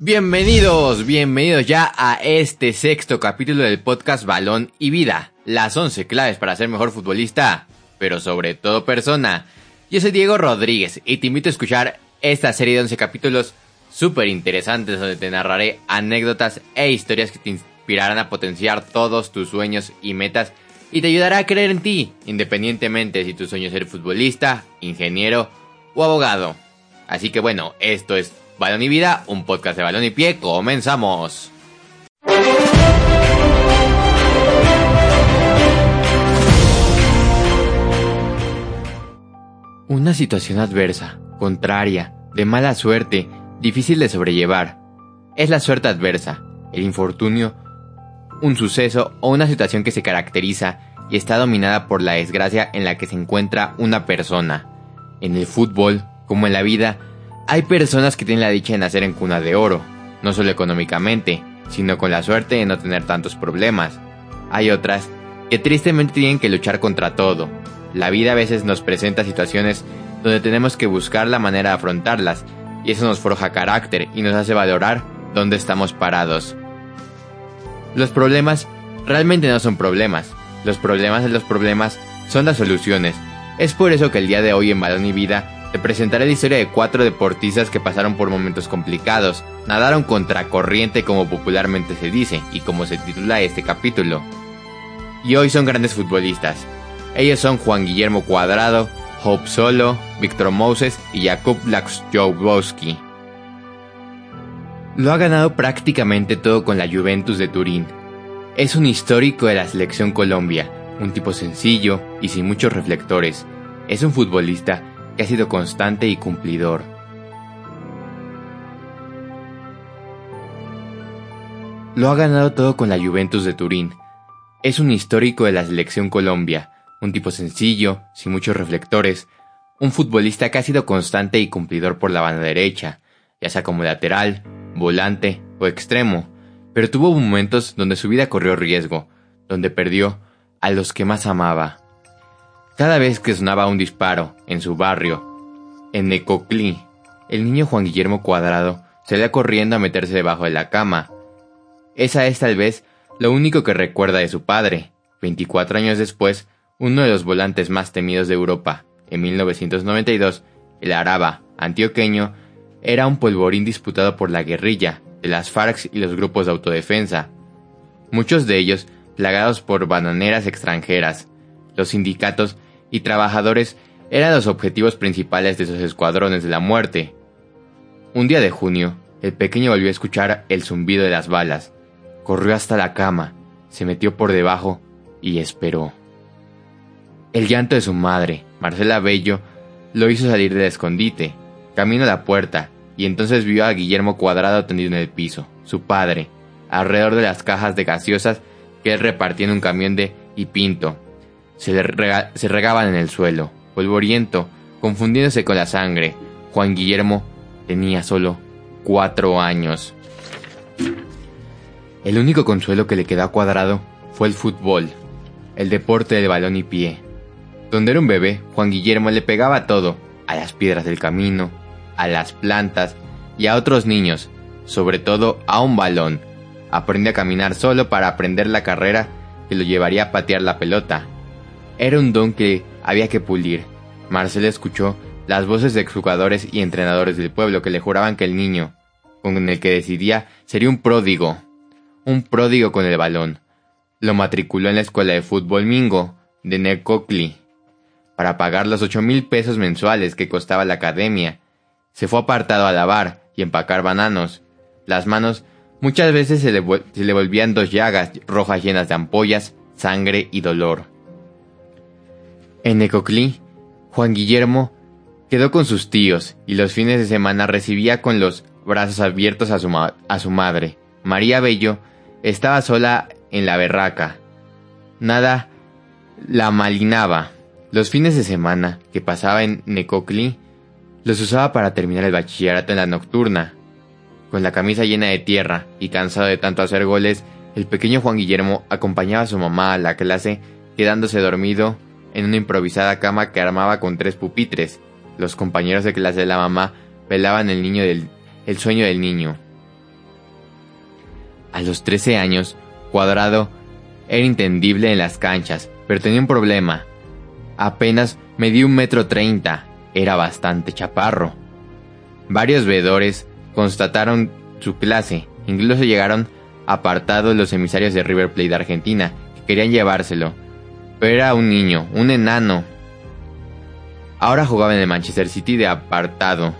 Bienvenidos, bienvenidos ya a este sexto capítulo del podcast Balón y Vida, las 11 claves para ser mejor futbolista, pero sobre todo persona. Yo soy Diego Rodríguez y te invito a escuchar esta serie de 11 capítulos súper interesantes donde te narraré anécdotas e historias que te inspirarán a potenciar todos tus sueños y metas y te ayudará a creer en ti, independientemente si tu sueño es ser futbolista, ingeniero o abogado. Así que bueno, esto es Balón y Vida, un podcast de balón y pie, comenzamos. Una situación adversa, contraria, de mala suerte, difícil de sobrellevar. Es la suerte adversa, el infortunio, un suceso o una situación que se caracteriza y está dominada por la desgracia en la que se encuentra una persona. En el fútbol, como en la vida, hay personas que tienen la dicha de nacer en cuna de oro, no solo económicamente, sino con la suerte de no tener tantos problemas. Hay otras que tristemente tienen que luchar contra todo. La vida a veces nos presenta situaciones donde tenemos que buscar la manera de afrontarlas, y eso nos forja carácter y nos hace valorar dónde estamos parados. Los problemas realmente no son problemas, los problemas de los problemas son las soluciones. Es por eso que el día de hoy en Balón y Vida te presentaré la historia de cuatro deportistas que pasaron por momentos complicados, nadaron contra corriente como popularmente se dice y como se titula este capítulo. Y hoy son grandes futbolistas. Ellos son Juan Guillermo Cuadrado, Hope Solo, Víctor Moses y Jakub Laksjowski. Lo ha ganado prácticamente todo con la Juventus de Turín. Es un histórico de la selección Colombia, un tipo sencillo y sin muchos reflectores. Es un futbolista que ha sido constante y cumplidor. Lo ha ganado todo con la Juventus de Turín. Es un histórico de la selección Colombia, un tipo sencillo, sin muchos reflectores, un futbolista que ha sido constante y cumplidor por la banda derecha, ya sea como lateral, volante o extremo, pero tuvo momentos donde su vida corrió riesgo, donde perdió a los que más amaba. Cada vez que sonaba un disparo en su barrio, en Necoclí, el niño Juan Guillermo Cuadrado salía corriendo a meterse debajo de la cama. Esa es tal vez lo único que recuerda de su padre. 24 años después, uno de los volantes más temidos de Europa, en 1992, el Araba antioqueño, era un polvorín disputado por la guerrilla, de las FARC y los grupos de autodefensa. Muchos de ellos plagados por bananeras extranjeras. Los sindicatos y trabajadores eran los objetivos principales de esos escuadrones de la muerte. Un día de junio, el pequeño volvió a escuchar el zumbido de las balas. Corrió hasta la cama, se metió por debajo y esperó. El llanto de su madre, Marcela Bello, lo hizo salir del escondite, camino a la puerta, y entonces vio a Guillermo Cuadrado tendido en el piso, su padre, alrededor de las cajas de gaseosas que él repartía en un camión de y pinto, se, regaban en el suelo, polvoriento, confundiéndose con la sangre. Juan Guillermo tenía solo cuatro años. El único consuelo que le quedó Cuadrado fue el fútbol, el deporte del balón y pie. Donde era un bebé, Juan Guillermo le pegaba todo, a las piedras del camino, a las plantas y a otros niños, sobre todo a un balón. Aprendió a caminar solo para aprender la carrera que lo llevaría a patear la pelota, era un don que había que pulir. Marcel escuchó las voces de exjugadores y entrenadores del pueblo que le juraban que el niño, con el que decidía, sería un pródigo. Un pródigo con el balón. Lo matriculó en la escuela de fútbol Mingo, de Necocli, para pagar los ocho mil pesos mensuales que costaba la academia. Se fue apartado a lavar y empacar bananos. Las manos muchas veces se le volvían dos llagas rojas llenas de ampollas, sangre y dolor. En Necoclí, Juan Guillermo quedó con sus tíos y los fines de semana recibía con los brazos abiertos a su, a su madre. María Bello estaba sola en la berraca. Nada la malinaba. Los fines de semana que pasaba en Necoclí los usaba para terminar el bachillerato en la nocturna. Con la camisa llena de tierra y cansado de tanto hacer goles, el pequeño Juan Guillermo acompañaba a su mamá a la clase, quedándose dormido en una improvisada cama que armaba con tres pupitres. Los compañeros de clase de la mamá velaban el, sueño del niño. A los 13 años, Cuadrado era entendible en las canchas, pero tenía un problema. Apenas medía un metro treinta, era bastante chaparro. Varios veedores constataron su clase, incluso llegaron apartados los emisarios de River Plate de Argentina, que querían llevárselo. Pero era un niño, un enano. Ahora jugaba en el Manchester City de apartado.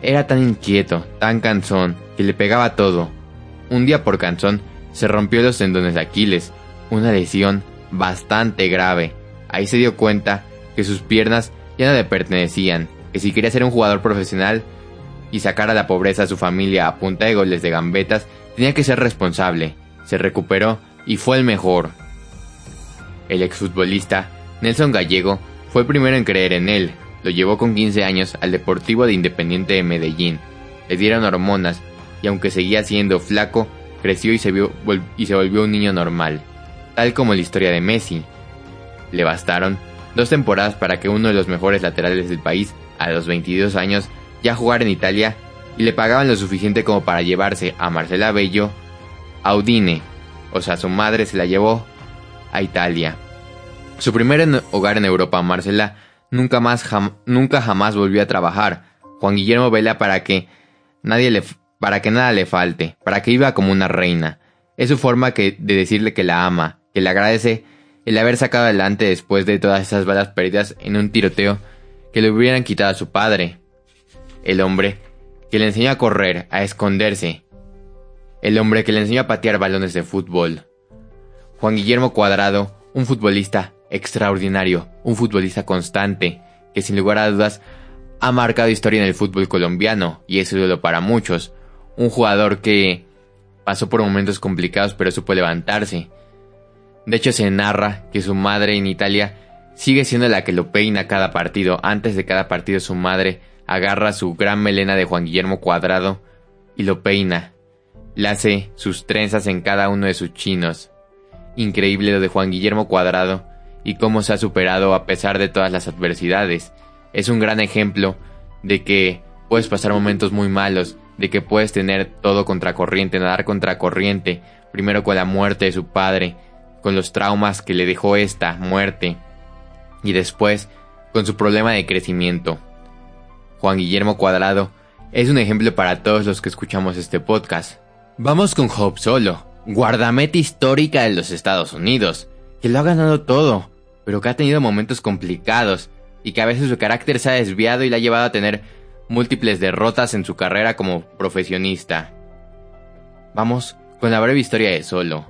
Era tan inquieto, tan cansón, que le pegaba todo. Un día por cansón, se rompió los tendones de Aquiles, una lesión bastante grave. Ahí se dio cuenta que sus piernas ya no le pertenecían, que si quería ser un jugador profesional y sacar a la pobreza a su familia a punta de goles de gambetas, tenía que ser responsable. Se recuperó y fue el mejor. El exfutbolista Nelson Gallego fue el primero en creer en él. Lo llevó con 15 años al Deportivo de Independiente de Medellín. Le dieron hormonas y aunque seguía siendo flaco, creció y se, y se volvió un niño normal, tal como la historia de Messi. Le bastaron dos temporadas para que uno de los mejores laterales del país, a los 22 años, ya jugara en Italia y le pagaban lo suficiente como para llevarse a Marcela Bello a Udine, o sea, su madre se la llevó a Italia. Su primer hogar en Europa, Marcela, nunca más nunca jamás volvió a trabajar. Juan Guillermo vela para que nadie le para que nada le falte, para que viva como una reina. Es su forma de decirle que la ama, que le agradece el haber sacado adelante después de todas esas balas perdidas en un tiroteo que le hubieran quitado a su padre. El hombre que le enseñó a correr, a esconderse. El hombre que le enseñó a patear balones de fútbol. Juan Guillermo Cuadrado, un futbolista extraordinario, un futbolista constante, que sin lugar a dudas ha marcado historia en el fútbol colombiano y es ídolo para muchos, un jugador que pasó por momentos complicados pero supo levantarse. De hecho se narra que su madre en Italia sigue siendo la que lo peina cada partido. Antes de cada partido su madre agarra su gran melena de Juan Guillermo Cuadrado y lo peina. Le hace sus trenzas en cada uno de sus chinos. Increíble lo de Juan Guillermo Cuadrado y cómo se ha superado a pesar de todas las adversidades. Es un gran ejemplo de que puedes pasar momentos muy malos, de que puedes tener todo contracorriente, nadar contracorriente, primero con la muerte de su padre, con los traumas que le dejó esta muerte, y después con su problema de crecimiento. Juan Guillermo Cuadrado es un ejemplo para todos los que escuchamos este podcast. Vamos con Hope Solo, guardameta histórica de los Estados Unidos, que lo ha ganado todo, pero que ha tenido momentos complicados y que a veces su carácter se ha desviado y le ha llevado a tener múltiples derrotas en su carrera como profesionista. Vamos con la breve historia de Solo.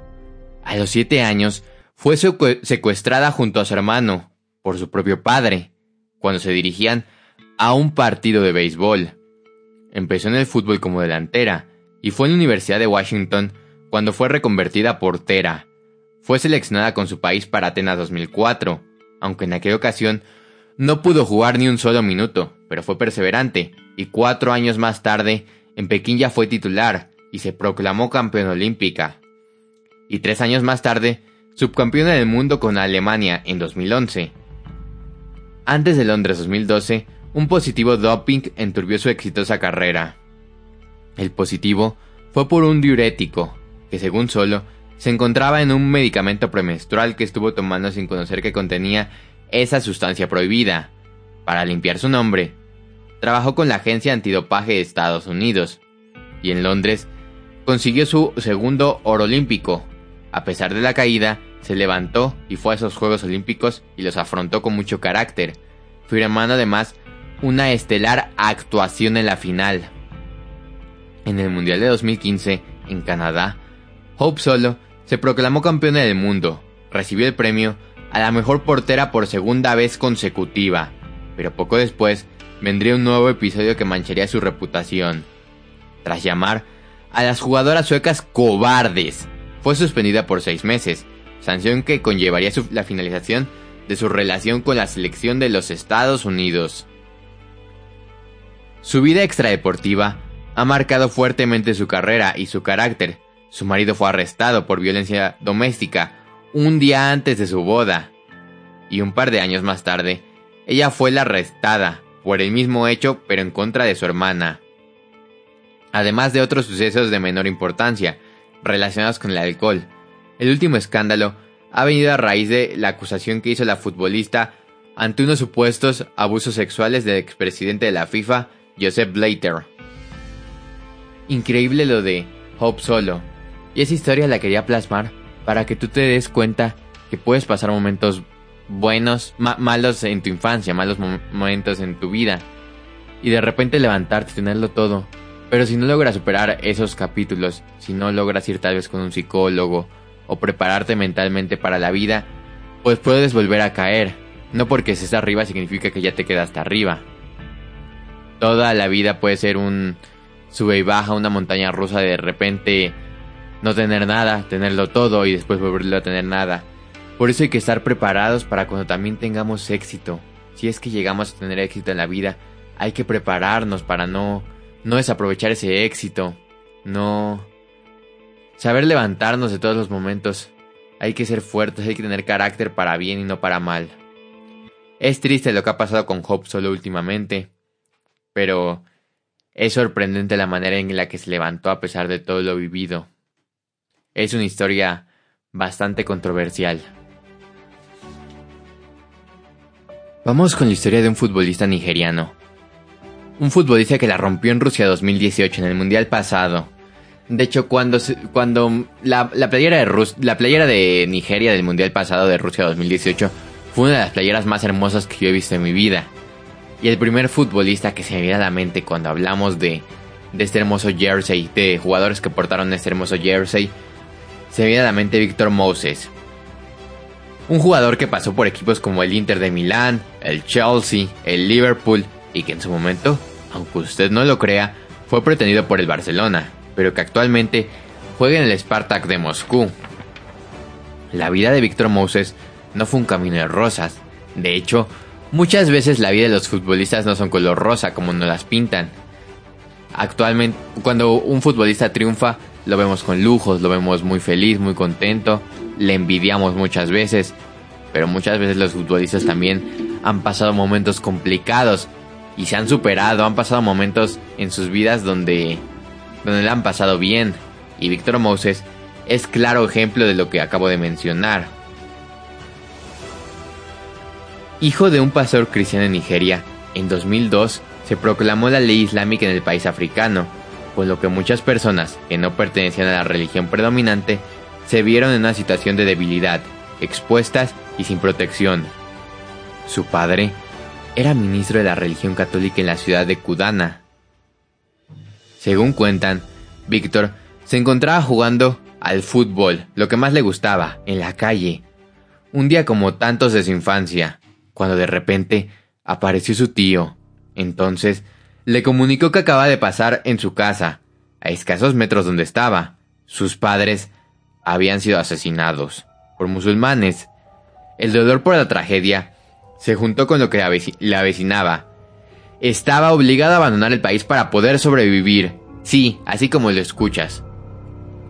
A los siete años fue secuestrada junto a su hermano por su propio padre cuando se dirigían a un partido de béisbol. Empezó en el fútbol como delantera y fue en la Universidad de Washington cuando fue reconvertida a portera. Fue seleccionada con su país para Atenas 2004, aunque en aquella ocasión no pudo jugar ni un solo minuto, pero fue perseverante, y cuatro años más tarde, en Pekín ya fue titular y se proclamó campeón olímpica. Y tres años más tarde, subcampeona del mundo con Alemania en 2011. Antes de Londres 2012, un positivo doping enturbió su exitosa carrera. El positivo fue por un diurético, que según Solo, se encontraba en un medicamento premenstrual que estuvo tomando sin conocer que contenía esa sustancia prohibida. Para limpiar su nombre, trabajó con la Agencia Antidopaje de Estados Unidos y en Londres consiguió su segundo oro olímpico. A pesar de la caída, se levantó y fue a esos Juegos Olímpicos y los afrontó con mucho carácter, firmando además una estelar actuación en la final. En el Mundial de 2015, en Canadá, Hope Solo se proclamó campeona del mundo, recibió el premio a la mejor portera por segunda vez consecutiva, pero poco después vendría un nuevo episodio que mancharía su reputación. Tras llamar a las jugadoras suecas cobardes, fue suspendida por seis meses, sanción que conllevaría la finalización de su relación con la selección de los Estados Unidos. Su vida extradeportiva ha marcado fuertemente su carrera y su carácter. Su marido fue arrestado por violencia doméstica un día antes de su boda. Y un par de años más tarde, ella fue la arrestada por el mismo hecho pero en contra de su hermana. además de otros sucesos de menor importancia, relacionados con el alcohol. El último escándalo ha venido a raíz de la acusación que hizo la futbolista ante unos supuestos abusos sexuales del expresidente de la FIFA, Joseph Blatter. Increíble lo de Hope Solo, y esa historia la quería plasmar para que tú te des cuenta que puedes pasar momentos buenos, malos en tu infancia, malos momentos en tu vida, y de repente levantarte, tenerlo todo. Pero si no logras superar esos capítulos, si no logras ir tal vez con un psicólogo o prepararte mentalmente para la vida, pues puedes volver a caer. No porque estés arriba significa que ya te quedaste arriba. Toda la vida puede ser un sube y baja, una montaña rusa de repente no tener nada, tenerlo todo y después volverlo a tener nada. Por eso hay que estar preparados para cuando también tengamos éxito. Si es que llegamos a tener éxito en la vida, hay que prepararnos para no, no desaprovechar ese éxito, no saber levantarnos de todos los momentos. Hay que ser fuertes, hay que tener carácter para bien y no para mal. Es triste lo que ha pasado con Hope solo últimamente, pero es sorprendente la manera en la que se levantó a pesar de todo lo vivido. Es una historia bastante controversial. Vamos con la historia de un futbolista nigeriano, un futbolista que la rompió en Rusia 2018 en el Mundial pasado. De hecho, cuando, cuando la, playera de la playera de Nigeria del Mundial pasado de Rusia 2018 fue una de las playeras más hermosas que yo he visto en mi vida. Y el primer futbolista que se me viene a la mente cuando hablamos de, de este hermoso jersey, de jugadores que portaron este hermoso jersey, se viene a la mente Víctor Moses. Un jugador que pasó por equipos como el Inter de Milán, el Chelsea, el Liverpool y que en su momento, aunque usted no lo crea, fue pretendido por el Barcelona, pero que actualmente juega en el Spartak de Moscú. La vida de Víctor Moses no fue un camino de rosas. De hecho, muchas veces la vida de los futbolistas no son color rosa como nos las pintan. Actualmente, cuando un futbolista triunfa, lo vemos con lujos, lo vemos muy feliz, muy contento, le envidiamos muchas veces, pero muchas veces los futbolistas también han pasado momentos complicados y se han superado, han pasado momentos en sus vidas donde, donde le han pasado bien. Y Víctor Moses es claro ejemplo de lo que acabo de mencionar. Hijo de un pastor cristiano en Nigeria, en 2002 se proclamó la ley islámica en el país africano, por lo que muchas personas que no pertenecían a la religión predominante se vieron en una situación de debilidad, expuestas y sin protección. Su padre era ministro de la religión católica en la ciudad de Kudana. Según cuentan, Víctor se encontraba jugando al fútbol, lo que más le gustaba, en la calle. Un día como tantos de su infancia, cuando de repente apareció su tío. Entonces, le comunicó que acaba de pasar en su casa, a escasos metros donde estaba. Sus padres habían sido asesinados por musulmanes. El dolor por la tragedia se juntó con lo que le avecinaba. Estaba obligado a abandonar el país para poder sobrevivir. Sí, así como lo escuchas.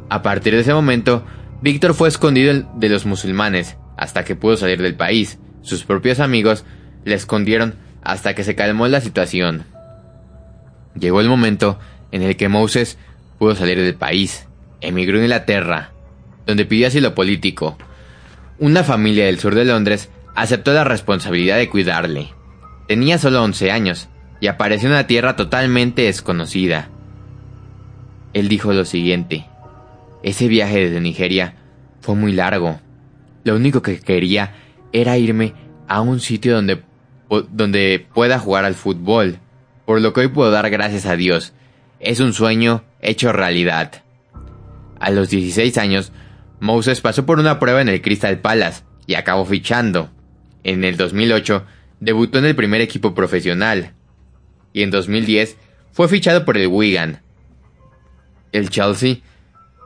A partir de ese momento, Víctor fue escondido de los musulmanes hasta que pudo salir del país. Sus propios amigos le escondieron hasta que se calmó la situación. Llegó el momento en el que Moses pudo salir del país. Emigró a Inglaterra, donde pidió asilo político. Una familia del sur de Londres aceptó la responsabilidad de cuidarle. Tenía solo 11 años y apareció en una tierra totalmente desconocida. Él dijo lo siguiente, ese viaje desde Nigeria fue muy largo. Lo único que quería era irme a un sitio donde, donde pueda jugar al fútbol, por lo que hoy puedo dar gracias a Dios. Es un sueño hecho realidad. A los 16 años, Moses pasó por una prueba en el Crystal Palace y acabó fichando. En el 2008 debutó en el primer equipo profesional y en 2010 fue fichado por el Wigan. El Chelsea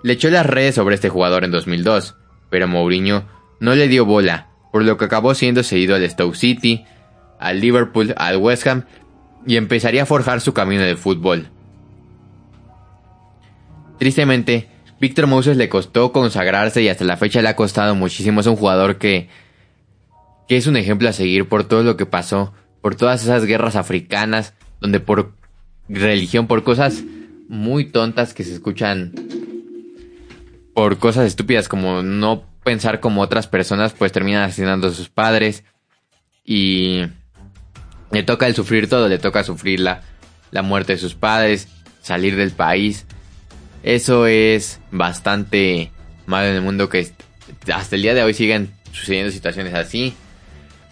le echó las redes sobre este jugador en 2002, pero Mourinho no le dio bola, por lo que acabó siendo cedido al Stoke City, al Liverpool, al West Ham y empezaría a forjar su camino de fútbol. Tristemente, Víctor Moses le costó consagrarse y hasta la fecha le ha costado muchísimo. Es un jugador que que es un ejemplo a seguir por todo lo que pasó, por todas esas guerras africanas, donde por religión, por cosas muy tontas que se escuchan por cosas estúpidas como no pensar como otras personas, pues terminan asesinando a sus padres y le toca el sufrir todo, le toca sufrir la, muerte de sus padres, salir del país. Eso es bastante malo en el mundo que hasta el día de hoy siguen sucediendo situaciones así.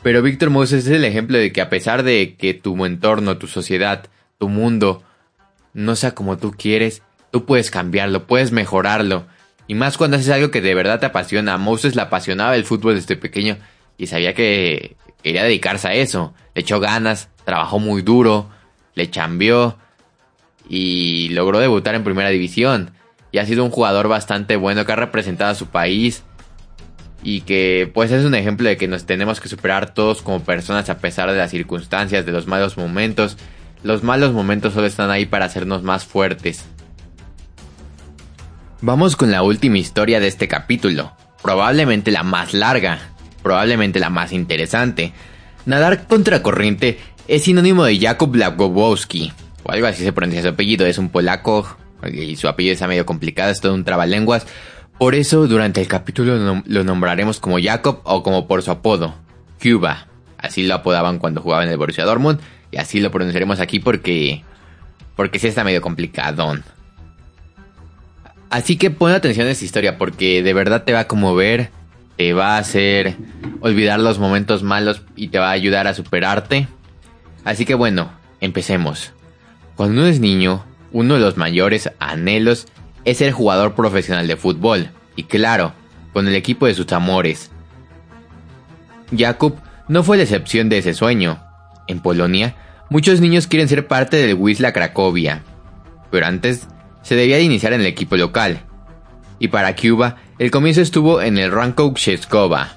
Pero Víctor Moses es el ejemplo de que a pesar de que tu entorno, tu sociedad, tu mundo no sea como tú quieres, tú puedes cambiarlo, puedes mejorarlo. Y más cuando haces algo que de verdad te apasiona. Moses le apasionaba el fútbol desde pequeño y sabía que quería dedicarse a eso. Le echó ganas, trabajó muy duro, le chambeó y logró debutar en primera división. Y ha sido un jugador bastante bueno que ha representado a su país y que pues es un ejemplo de que nos tenemos que superar todos como personas a pesar de las circunstancias, de los malos momentos. Los malos momentos solo están ahí para hacernos más fuertes. Vamos con la última historia de este capítulo, probablemente la más larga, probablemente la más interesante. Nadar contracorriente es sinónimo de Jakub Blagowski, o algo así se pronuncia su apellido, es un polaco y su apellido está medio complicado, es todo un trabalenguas. Por eso durante el capítulo lo nombraremos como Jacob o como por su apodo, Cuba. Así lo apodaban cuando jugaba en el Borussia Dortmund y así lo pronunciaremos aquí porque porque sí está medio complicadón. Así que pon atención a esta historia porque de verdad te va a conmover, te va a hacer olvidar los momentos malos y te va a ayudar a superarte. Así que bueno, empecemos. Cuando uno es niño, uno de los mayores anhelos es ser jugador profesional de fútbol, y claro, con el equipo de sus amores. Jakub no fue la excepción de ese sueño. En Polonia, muchos niños quieren ser parte del Wisla Cracovia, pero antes se debía de iniciar en el equipo local. Y para Cuba, el comienzo estuvo en el Ranko Cheskova,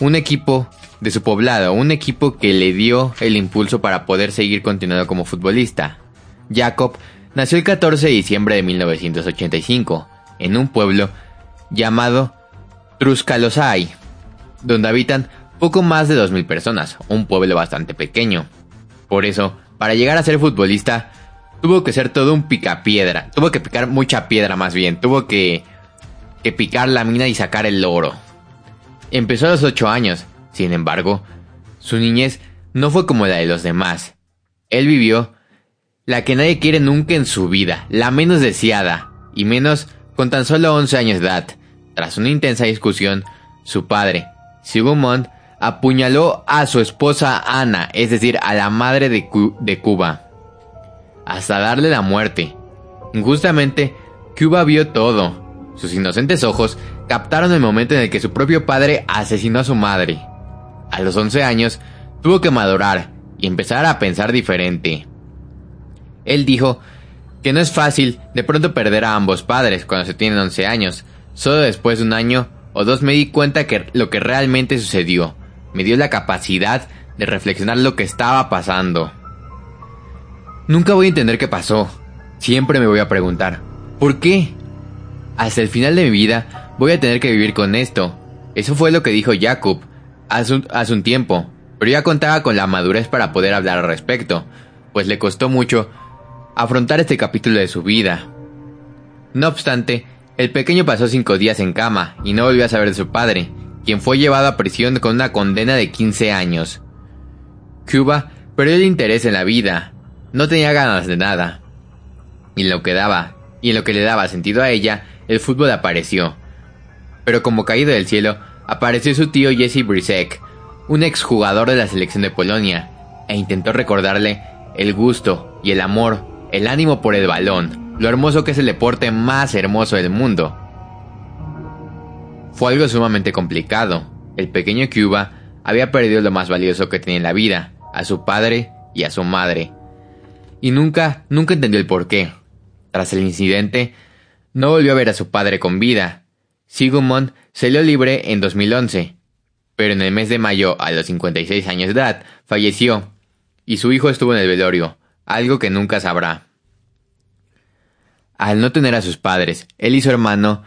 un equipo de su poblado, un equipo que le dio el impulso para poder seguir continuando como futbolista. Jacob nació el 14 de diciembre de 1985 en un pueblo llamado Truskalosay, donde habitan poco más de 2.000 personas, un pueblo bastante pequeño. Por eso, para llegar a ser futbolista, tuvo que ser todo un picapiedra, tuvo que picar mucha piedra más bien, tuvo que, que picar la mina y sacar el oro. Empezó a los 8 años, sin embargo, su niñez no fue como la de los demás. Él vivió la que nadie quiere nunca en su vida, la menos deseada, y menos con tan solo 11 años de edad. Tras una intensa discusión, su padre, Sigmund, apuñaló a su esposa Ana, es decir, a la madre de, de Cuba, hasta darle la muerte. Injustamente, Cuba vio todo. Sus inocentes ojos captaron el momento en el que su propio padre asesinó a su madre. A los 11 años, tuvo que madurar y empezar a pensar diferente. Él dijo que no es fácil de pronto perder a ambos padres cuando se tienen 11 años. Solo después de un año o dos me di cuenta que lo que realmente sucedió me dio la capacidad de reflexionar lo que estaba pasando. Nunca voy a entender qué pasó. Siempre me voy a preguntar, ¿por qué? Hasta el final de mi vida voy a tener que vivir con esto. Eso fue lo que dijo Jacob hace un, hace un tiempo, pero ya contaba con la madurez para poder hablar al respecto, pues le costó mucho afrontar este capítulo de su vida. No obstante, el pequeño pasó cinco días en cama y no volvió a saber de su padre, quien fue llevado a prisión con una condena de 15 años. Cuba perdió el interés en la vida, no tenía ganas de nada. Y lo que daba, y en lo que le daba sentido a ella, el fútbol apareció. Pero como caído del cielo, apareció su tío Jesse Brisek, un exjugador de la selección de Polonia, e intentó recordarle el gusto y el amor, el ánimo por el balón, lo hermoso que es el deporte más hermoso del mundo. Fue algo sumamente complicado. El pequeño Cuba había perdido lo más valioso que tenía en la vida, a su padre y a su madre. Y nunca, nunca entendió el porqué. Tras el incidente, no volvió a ver a su padre con vida. Sigmund salió libre en 2011, pero en el mes de mayo, a los 56 años de edad, falleció, y su hijo estuvo en el velorio, algo que nunca sabrá. Al no tener a sus padres, él y su hermano,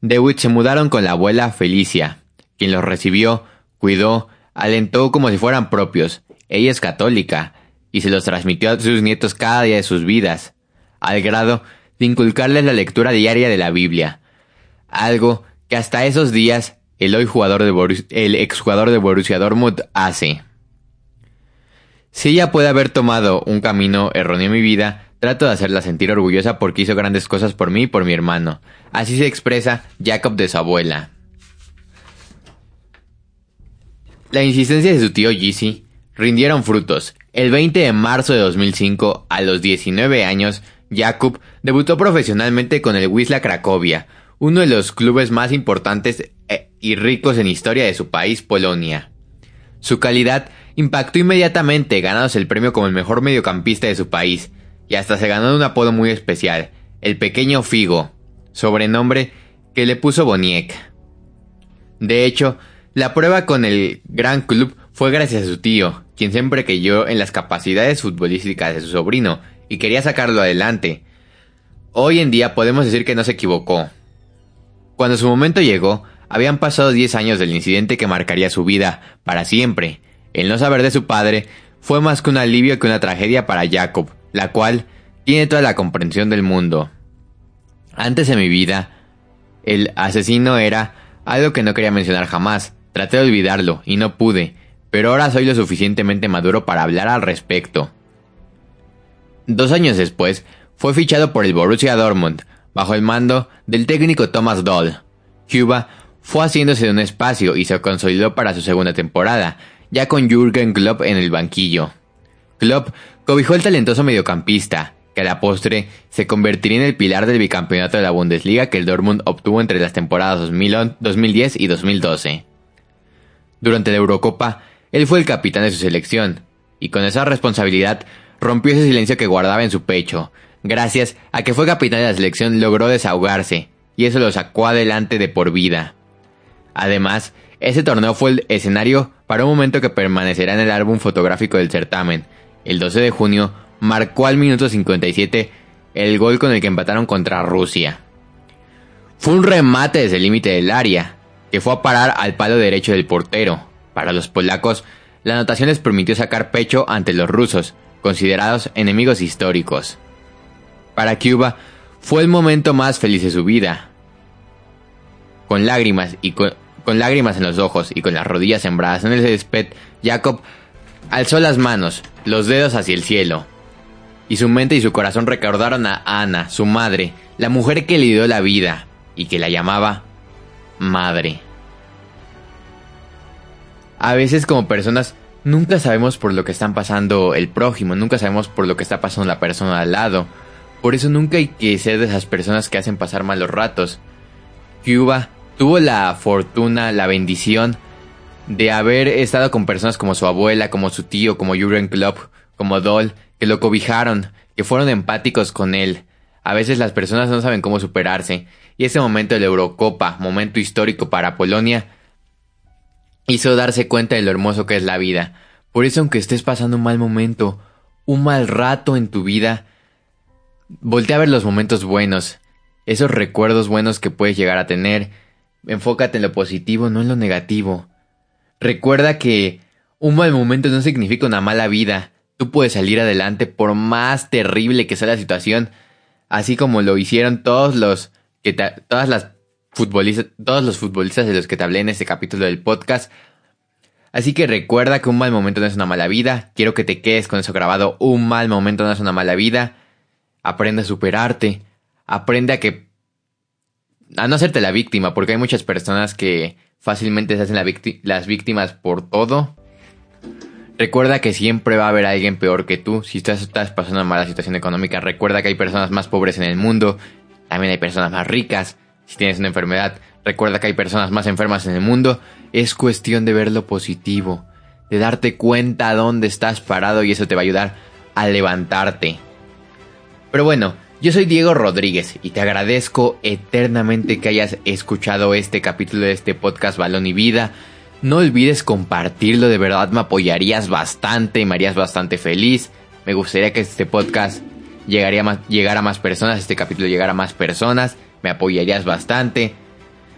DeWitt se mudaron con la abuela Felicia, quien los recibió, cuidó, alentó como si fueran propios. Ella es católica, y se los transmitió a sus nietos cada día de sus vidas, al grado de inculcarles la lectura diaria de la Biblia, algo que hasta esos días el hoy jugador de el exjugador de Borussia Dortmund hace. Si ella puede haber tomado un camino erróneo en mi vida, trato de hacerla sentir orgullosa porque hizo grandes cosas por mí y por mi hermano. Así se expresa Jacob de su abuela. La insistencia de su tío Yeezy rindieron frutos. El 20 de marzo de 2005, a los 19 años, Jakub debutó profesionalmente con el Wisla Cracovia, uno de los clubes más importantes eh, y ricos en historia de su país, Polonia. Su calidad impactó inmediatamente, ganándose el premio como el mejor mediocampista de su país, y hasta se ganó un apodo muy especial, el pequeño Figo, sobrenombre que le puso Boniek. De hecho, la prueba con el gran club fue gracias a su tío, quien siempre creyó en las capacidades futbolísticas de su sobrino y quería sacarlo adelante. Hoy en día podemos decir que no se equivocó. Cuando su momento llegó, habían pasado 10 años del incidente que marcaría su vida para siempre. El no saber de su padre fue más que un alivio que una tragedia para Jacob, la cual tiene toda la comprensión del mundo. Antes de mi vida, el asesino era algo que no quería mencionar jamás. Traté de olvidarlo y no pude, pero ahora soy lo suficientemente maduro para hablar al respecto. Dos años después, fue fichado por el Borussia Dortmund, bajo el mando del técnico Thomas Doll. Cuba fue haciéndose de un espacio y se consolidó para su segunda temporada, ya con Jürgen Klopp en el banquillo. Klopp cobijó el talentoso mediocampista, que a la postre se convertiría en el pilar del bicampeonato de la Bundesliga que el Dortmund obtuvo entre las temporadas 2010 y 2012. Durante la Eurocopa, él fue el capitán de su selección, y con esa responsabilidad rompió ese silencio que guardaba en su pecho, Gracias a que fue capitán de la selección logró desahogarse, y eso lo sacó adelante de por vida. Además, ese torneo fue el escenario para un momento que permanecerá en el álbum fotográfico del certamen. El 12 de junio marcó al minuto 57 el gol con el que empataron contra Rusia. Fue un remate desde el límite del área, que fue a parar al palo derecho del portero. Para los polacos, la anotación les permitió sacar pecho ante los rusos, considerados enemigos históricos. Para Cuba fue el momento más feliz de su vida. Con lágrimas y con, lágrimas en los ojos y con las rodillas sembradas en el césped, Jacob alzó las manos, los dedos hacia el cielo. Y su mente y su corazón recordaron a Ana, su madre, la mujer que le dio la vida y que la llamaba madre. A veces como personas nunca sabemos por lo que están pasando el prójimo, nunca sabemos por lo que está pasando la persona al lado. Por eso nunca hay que ser de esas personas que hacen pasar malos ratos. Cuba tuvo la fortuna, la bendición de haber estado con personas como su abuela, como su tío, como Jurgen Klopp, como Doll, que lo cobijaron, que fueron empáticos con él. A veces las personas no saben cómo superarse, y ese momento de la Eurocopa, momento histórico para Polonia, hizo darse cuenta de lo hermoso que es la vida. Por eso aunque estés pasando un mal momento, un mal rato en tu vida, Voltea a ver los momentos buenos, esos recuerdos buenos que puedes llegar a tener. Enfócate en lo positivo, no en lo negativo. Recuerda que un mal momento no significa una mala vida. Tú puedes salir adelante por más terrible que sea la situación, así como lo hicieron todos los que todas las futbolistas, todos los futbolistas de los que te hablé en este capítulo del podcast. Así que recuerda que un mal momento no es una mala vida. Quiero que te quedes con eso grabado. Un mal momento no es una mala vida aprende a superarte, aprende a que a no hacerte la víctima, porque hay muchas personas que fácilmente se hacen las víctimas por todo. Recuerda que siempre va a haber alguien peor que tú. Si estás, estás pasando una mala situación económica, recuerda que hay personas más pobres en el mundo. También hay personas más ricas. Si tienes una enfermedad, recuerda que hay personas más enfermas en el mundo. Es cuestión de ver lo positivo, de darte cuenta dónde estás parado y eso te va a ayudar a levantarte. Pero bueno, yo soy Diego Rodríguez y te agradezco eternamente que hayas escuchado este capítulo de este podcast Balón y Vida. No olvides compartirlo, de verdad me apoyarías bastante y me harías bastante feliz. Me gustaría que este podcast llegara a más personas, este capítulo llegara a más personas. Me apoyarías bastante.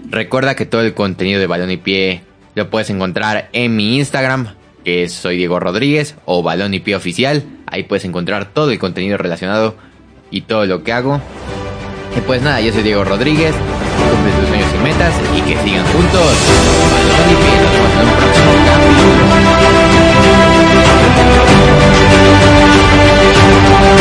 Recuerda que todo el contenido de Balón y Pie lo puedes encontrar en mi Instagram, que es Soy Diego Rodríguez o Balón y Pie Oficial. Ahí puedes encontrar todo el contenido relacionado y todo lo que hago. Y pues nada, yo soy Diego Rodríguez, cumple tus sueños y metas y que sigan juntos. Balón